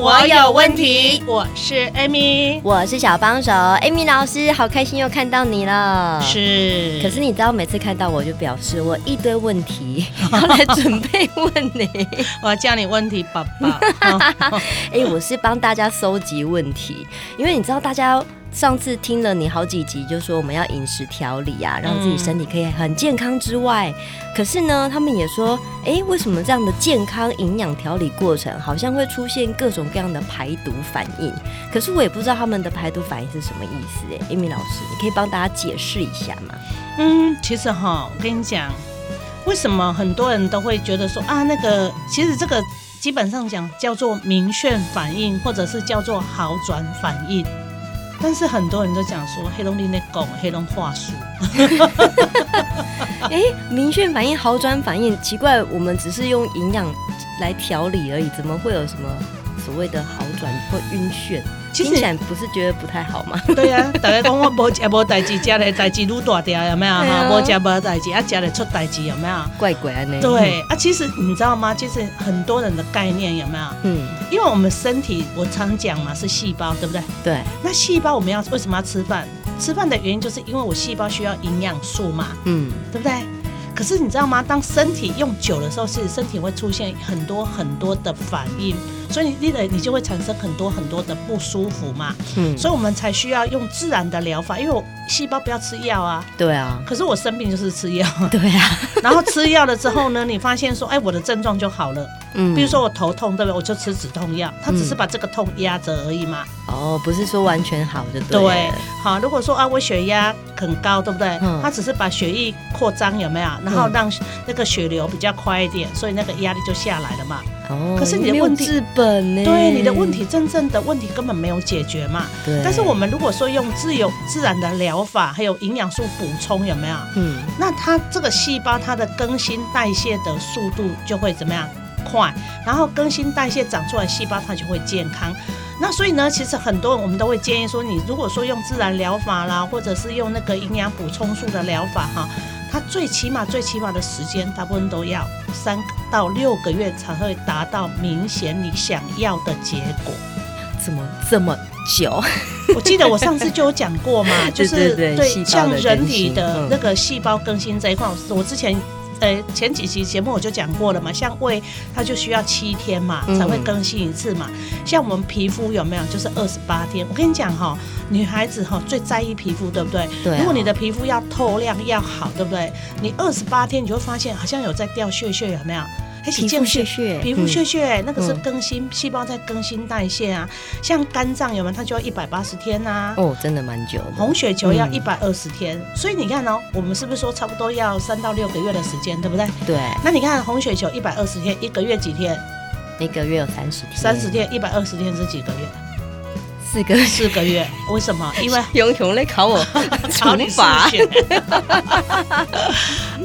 我有问题，我是 Amy，我是小帮手 Amy 老师，好开心又看到你了。是，可是你知道，每次看到我就表示我一堆问题 要来准备问你，我要叫你问题爸爸。哎，我是帮大家搜集问题，因为你知道大家。上次听了你好几集，就说我们要饮食调理啊，让自己身体可以很健康之外，嗯、可是呢，他们也说，哎、欸，为什么这样的健康营养调理过程，好像会出现各种各样的排毒反应？可是我也不知道他们的排毒反应是什么意思、欸。哎，Amy 老师，你可以帮大家解释一下吗？嗯，其实哈，我跟你讲，为什么很多人都会觉得说啊，那个其实这个基本上讲叫做明眩反应，或者是叫做好转反应。但是很多人都讲说黑龙江的狗黑龙话术，哎，明眩反应、好转反应，奇怪，我们只是用营养来调理而已，怎么会有什么所谓的好转或晕眩？听起来不是觉得不太好吗？对呀、啊，大家讲我无食无代志，食的代志愈大条，有没有哈？无食无代志，啊，食的出代志，有没有？怪怪的。对啊，其实你知道吗？其实很多人的概念有没有？嗯，因为我们身体，我常讲嘛，是细胞，对不对？对。那细胞我们要为什么要吃饭？吃饭的原因就是因为我细胞需要营养素嘛，嗯，对不对？可是你知道吗？当身体用久的时候，其实身体会出现很多很多的反应，所以你的你就会产生很多很多的不舒服嘛。嗯，所以我们才需要用自然的疗法，因为我细胞不要吃药啊。对啊。可是我生病就是吃药。对啊。然后吃药了之后呢，你发现说，哎，我的症状就好了。嗯。比如说我头痛，对不对？我就吃止痛药，它只是把这个痛压着而已嘛。哦，不是说完全好的对。对。好，如果说啊，我血压很高，对不对？嗯。它只是把血液扩张，有没有？然后让那个血流比较快一点，所以那个压力就下来了嘛。哦，可是你的问题，治本呢？对，你的问题真正的问题根本没有解决嘛。对。但是我们如果说用自由自然的疗法，还有营养素补充，有没有？嗯。那它这个细胞它的更新代谢的速度就会怎么样？快。然后更新代谢长出来细胞它就会健康。那所以呢，其实很多人我们都会建议说，你如果说用自然疗法啦，或者是用那个营养补充素的疗法哈。它最起码最起码的时间，大部分都要三到六个月才会达到明显你想要的结果。怎么这么久？我记得我上次就有讲过嘛，就是对像人体的那个细胞更新这一块，我之前。呃，前几期节目我就讲过了嘛，像胃它就需要七天嘛才会更新一次嘛，嗯、像我们皮肤有没有就是二十八天？我跟你讲哈，女孩子哈最在意皮肤，对不对？对、啊。如果你的皮肤要透亮要好，对不对？你二十八天你就会发现好像有在掉屑屑，有没有？皮肤屑屑，皮肤屑屑，那个是更新细胞在更新代谢啊。像肝脏有没有？它就要一百八十天呐。哦，真的蛮久的。红血球要一百二十天，所以你看哦，我们是不是说差不多要三到六个月的时间，对不对？对。那你看红血球一百二十天，一个月几天？一个月有三十天。三十天，一百二十天是几个月？四个四个月，为什么？因为 熊熊来考我 考你法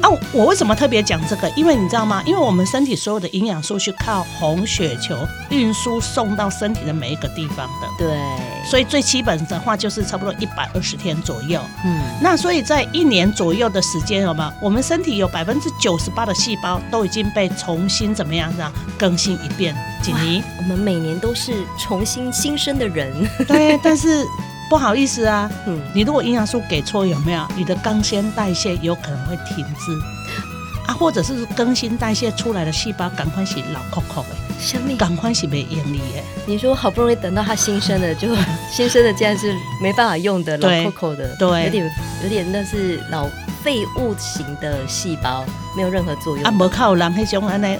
啊！我为什么特别讲这个？因为你知道吗？因为我们身体所有的营养素是靠红血球运输送到身体的每一个地方的。对，所以最基本的话就是差不多一百二十天左右。嗯，那所以在一年左右的时间，有吗？我们身体有百分之九十八的细胞都已经被重新怎么样这样更新一遍。锦妮，我们每年都是重新新生的人。对，但是不好意思啊，嗯，你如果营养素给错，有没有？你的更新代谢有可能会停滞啊，或者是更新代谢出来的细胞赶快是老扣扣的，生命赶快是没盈利的。你说好不容易等到它新生的，就 新生的竟然是没办法用的，老扣扣的，对，有点有点那是老废物型的细胞，没有任何作用。啊，没靠人那种安尼。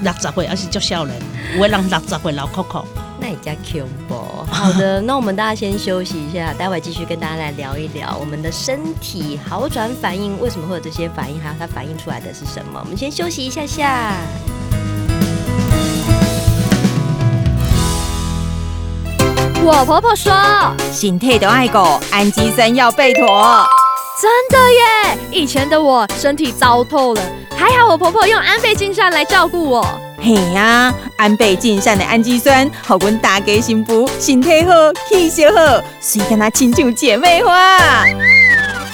六十岁，还是足少年，有的人六十岁老扣扣，那也叫恐怖。好的，那我们大家先休息一下，待会继续跟大家来聊一聊我们的身体好转反应，为什么会有这些反应，还有它反映出来的是什么？我们先休息一下下。我婆婆说，身体都爱狗，氨基酸要备妥。真的耶！以前的我身体糟透了，还好我婆婆用安倍晋善来照顾我。嘿呀、啊，安倍晋善的氨基酸，好阮大家幸福，身体好，气色好，所以跟她亲像姐妹花。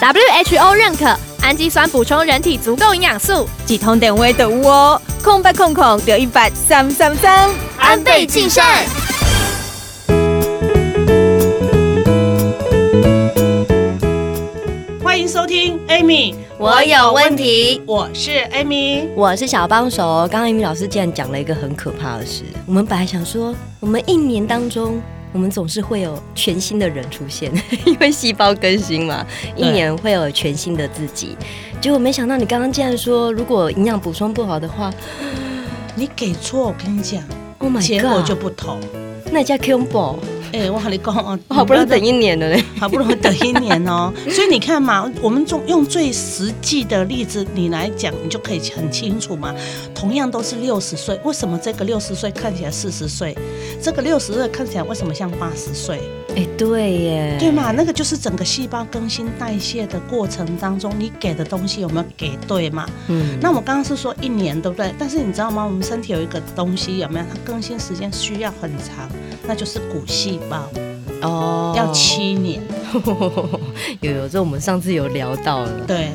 WHO 认可氨基酸补充人体足够营养素，一通电话就有哦，空八空空六一百三三三，安倍晋善。欢迎收听 Amy，我有问题。我是 Amy，我是小帮手。刚刚 Amy 老师竟然讲了一个很可怕的事。我们本来想说，我们一年当中，我们总是会有全新的人出现，因为细胞更新嘛，一年会有全新的自己。结果没想到，你刚刚竟然说，如果营养补充不好的话，你给错，我跟你讲，Oh my God，结果就不同。那叫 combo。哎、欸，我和你讲哦，好不容易等一年了嘞，好不容易等一年哦，所以你看嘛，我们用用最实际的例子你来讲，你就可以很清楚嘛。同样都是六十岁，为什么这个六十岁看起来四十岁，这个六十岁看起来为什么像八十岁？哎、欸，对耶，对嘛，那个就是整个细胞更新代谢的过程当中，你给的东西有没有给对嘛？嗯，那我刚刚是说一年，对不对？但是你知道吗？我们身体有一个东西有没有？它更新时间需要很长，那就是骨细胞。哦，要七年。有有，这我们上次有聊到了。对。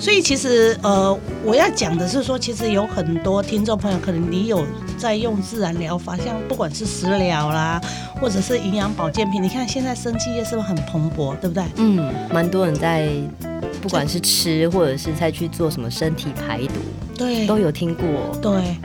所以其实呃，我要讲的是说，其实有很多听众朋友，可能你有在用自然疗法，像不管是食疗啦，或者是营养保健品，你看现在生技业是不是很蓬勃，对不对？嗯，蛮多人在，不管是吃或者是在去做什么身体排毒，对，都有听过。对，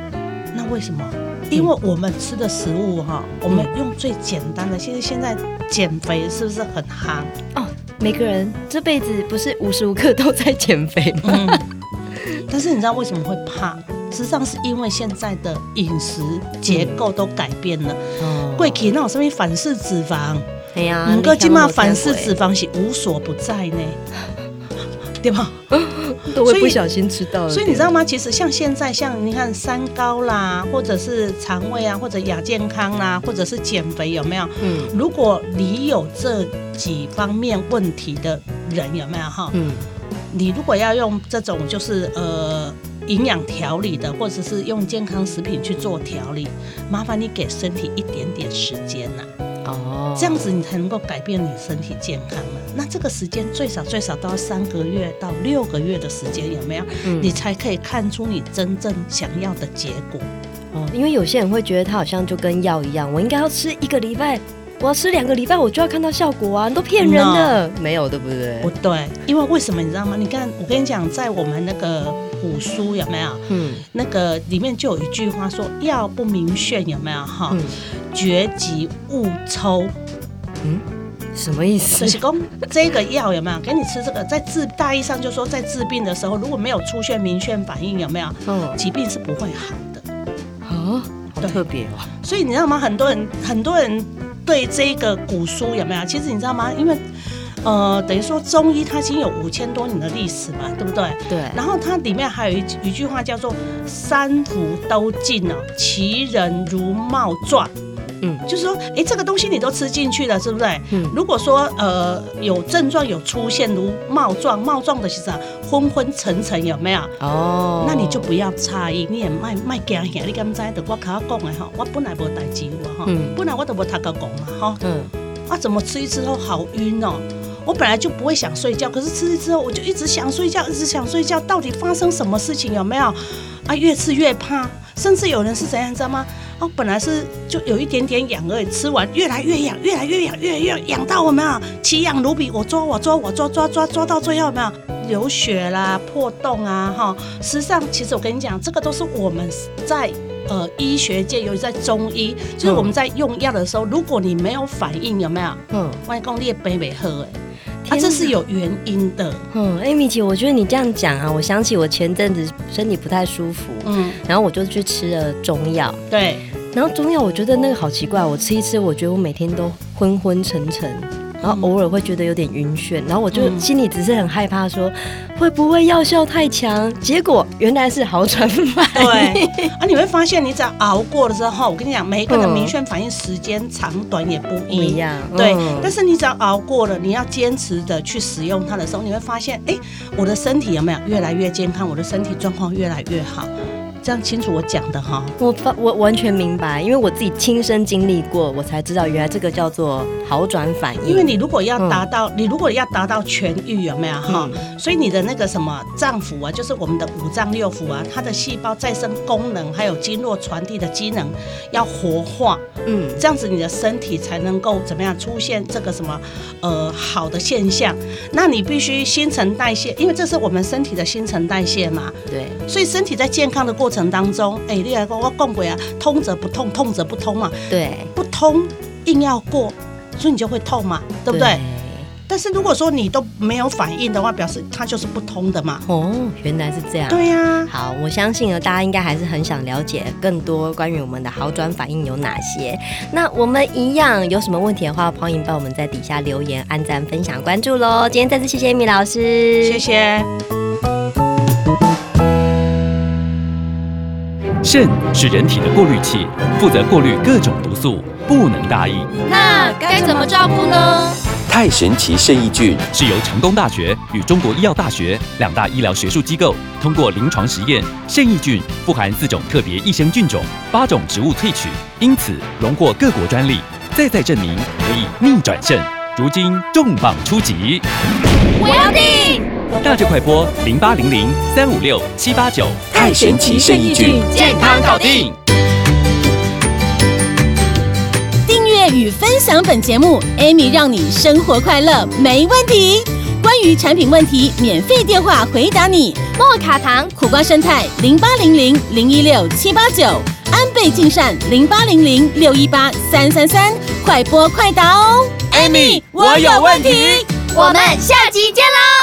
那为什么？因为我们吃的食物哈，我们用最简单的，其实现在减肥是不是很夯？哦。每个人这辈子不是无时无刻都在减肥吗？嗯，但是你知道为什么会胖？实际上是因为现在的饮食结构都改变了。哦，过去那种上面反式脂肪，哎呀，你哥今嘛反式脂肪是无所不在呢，对吧？都会不小心吃到了。所以你知道吗？其实像现在，像你看三高啦，或者是肠胃啊，或者亚健康啦，或者是减肥，有没有？嗯，如果你有这几方面问题的人，有没有哈？嗯，你如果要用这种就是呃营养调理的，或者是用健康食品去做调理，麻烦你给身体一点点时间呐。哦，这样子你才能够改变你身体健康了。那这个时间最少最少都要三个月到六个月的时间，有没有？嗯，你才可以看出你真正想要的结果。哦，因为有些人会觉得他好像就跟药一样，我应该要吃一个礼拜，我要吃两个礼拜，我就要看到效果啊，你都骗人的，No, 没有对不对？不对，因为为什么你知道吗？你看，我跟你讲，在我们那个。古书有没有？嗯，那个里面就有一句话说：“药不明炫，有没有？哈、嗯，绝疾勿抽。”嗯，什么意思？就是说这个药有没有给你吃这个，在治大意上就是说，在治病的时候，如果没有出现明显反应，有没有？嗯，疾病是不会好的。啊，好特别哦。所以你知道吗？很多人很多人对这个古书有没有？其实你知道吗？因为呃，等于说中医它已经有五千多年的历史嘛，对不对？对。然后它里面还有一一句话叫做“三伏都进了，其人如冒状”。嗯，就是说，哎，这个东西你都吃进去了，是不是？嗯。如果说呃有症状有出现如冒状，冒状的是啥？昏昏沉沉有没有？哦。那你就不要诧异，你也卖卖惊吓，你敢知？的我卡讲的哈，我本来无代志我哈，嗯、本来我都无他个讲嘛哈。嗯。啊，怎么吃一吃后好晕哦？我本来就不会想睡觉，可是吃了之后我就一直想睡觉，一直想睡觉。到底发生什么事情？有没有？啊，越吃越怕，甚至有人是怎样，你知道吗？哦，本来是就有一点点痒而已，吃完越来越痒，越来越痒，越来越痒到我没有？奇痒如比，我抓我抓我抓抓抓抓到最后有没有？流血啦，破洞啊，哈。实际上，其实我跟你讲，这个都是我们在呃医学界，尤其在中医，就是我们在用药的时候，如果你没有反应，有没有？嗯，万一讲你也背没喝哎。啊，这是有原因的。嗯艾米姐，我觉得你这样讲啊，我想起我前阵子身体不太舒服，嗯，然后我就去吃了中药。对，然后中药我觉得那个好奇怪，我吃一吃，我觉得我每天都昏昏沉沉，然后偶尔会觉得有点晕眩，然后我就心里只是很害怕说，说会不会药效太强？结果原来是好转反应。对啊，你会发现，你只要熬过了之后，我跟你讲，每一个人的瞑眩反应时间长短也不一样。对，但是你只要熬过了，你要坚持的去使用它的时候，你会发现，哎，我的身体有没有越来越健康？我的身体状况越来越好。这样清楚我讲的哈，我发我完全明白，因为我自己亲身经历过，我才知道原来这个叫做好转反应。因为你如果要达到，嗯、你如果要达到痊愈，有没有哈？嗯、所以你的那个什么脏腑啊，就是我们的五脏六腑啊，它的细胞再生功能还有经络传递的机能要活化，嗯，这样子你的身体才能够怎么样出现这个什么呃好的现象。那你必须新陈代谢，因为这是我们身体的新陈代谢嘛，对，所以身体在健康的过程。程当中，哎、欸，你来讲我讲过啊，通则不痛，痛则不通嘛。对，不通硬要过，所以你就会痛嘛，对不对？对，但是如果说你都没有反应的话，表示它就是不通的嘛。哦，原来是这样。对呀、啊。好，我相信呢，大家应该还是很想了解更多关于我们的好转反应有哪些。那我们一样有什么问题的话，欢迎帮我们在底下留言、按赞、分享、关注喽。今天再次谢谢 Amy 老师，谢谢。肾是人体的过滤器，负责过滤各种毒素，不能大意。那该怎么照顾呢？太神奇肾益菌是由成功大学与中国医药大学两大医疗学术机构通过临床实验，肾益菌富含四种特别益生菌种，八种植物萃取，因此荣获各国专利，再再证明可以逆转肾。如今重磅出击，我要订。大就快播零八零零三五六七八九，太神奇肾益菌，健康搞定。订阅与分享本节目，Amy 让你生活快乐没问题。关于产品问题，免费电话回答你。莫卡糖、苦瓜生菜零八零零零一六七八九，安倍晋善零八零零六一八三三三，快播快答哦。Amy，我有问题。我们下集见喽。